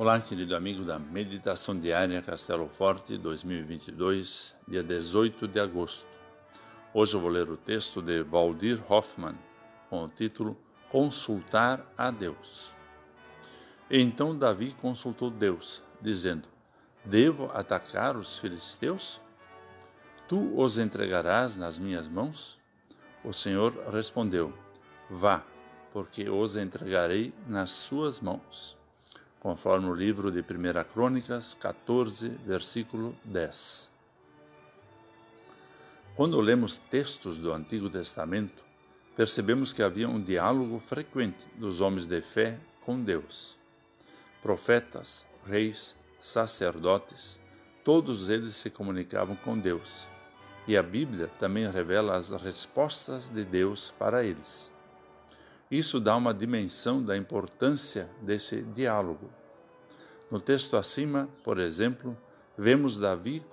Olá, querido amigo da Meditação Diária Castelo Forte 2022, dia 18 de agosto. Hoje eu vou ler o texto de Valdir Hoffmann com o título Consultar a Deus. Então Davi consultou Deus, dizendo: Devo atacar os filisteus? Tu os entregarás nas minhas mãos? O Senhor respondeu: Vá, porque os entregarei nas suas mãos conforme o livro de 1 Crônicas 14, versículo 10. Quando lemos textos do Antigo Testamento, percebemos que havia um diálogo frequente dos homens de fé com Deus. Profetas, reis, sacerdotes, todos eles se comunicavam com Deus. E a Bíblia também revela as respostas de Deus para eles. Isso dá uma dimensão da importância desse diálogo. No texto acima, por exemplo, vemos Davi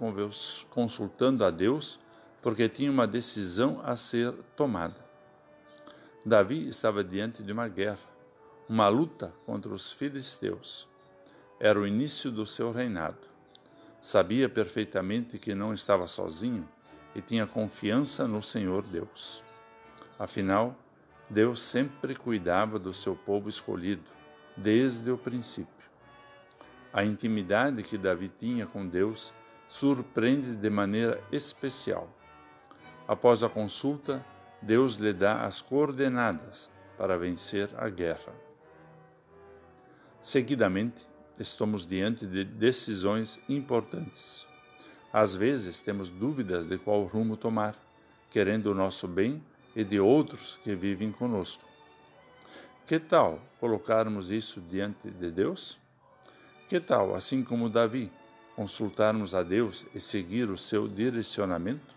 consultando a Deus porque tinha uma decisão a ser tomada. Davi estava diante de uma guerra, uma luta contra os filisteus. Era o início do seu reinado. Sabia perfeitamente que não estava sozinho e tinha confiança no Senhor Deus. Afinal, Deus sempre cuidava do seu povo escolhido, desde o princípio. A intimidade que Davi tinha com Deus surpreende de maneira especial. Após a consulta, Deus lhe dá as coordenadas para vencer a guerra. Seguidamente, estamos diante de decisões importantes. Às vezes temos dúvidas de qual rumo tomar, querendo o nosso bem e de outros que vivem conosco. Que tal colocarmos isso diante de Deus? Que tal, assim como Davi, consultarmos a Deus e seguir o seu direcionamento?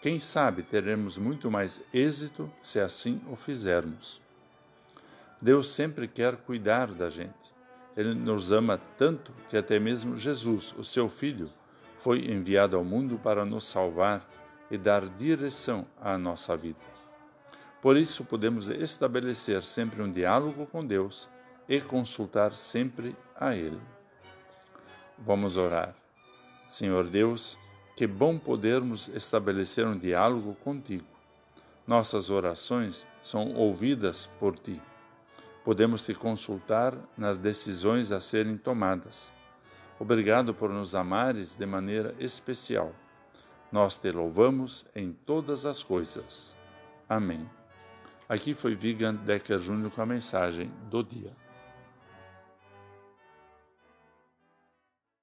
Quem sabe teremos muito mais êxito se assim o fizermos. Deus sempre quer cuidar da gente. Ele nos ama tanto que até mesmo Jesus, o seu Filho, foi enviado ao mundo para nos salvar e dar direção à nossa vida. Por isso, podemos estabelecer sempre um diálogo com Deus e consultar sempre a Ele. Vamos orar. Senhor Deus, que bom podermos estabelecer um diálogo contigo. Nossas orações são ouvidas por ti. Podemos te consultar nas decisões a serem tomadas. Obrigado por nos amares de maneira especial nós te louvamos em todas as coisas. Amém. Aqui foi Vigan Decker Júnior com a mensagem do dia.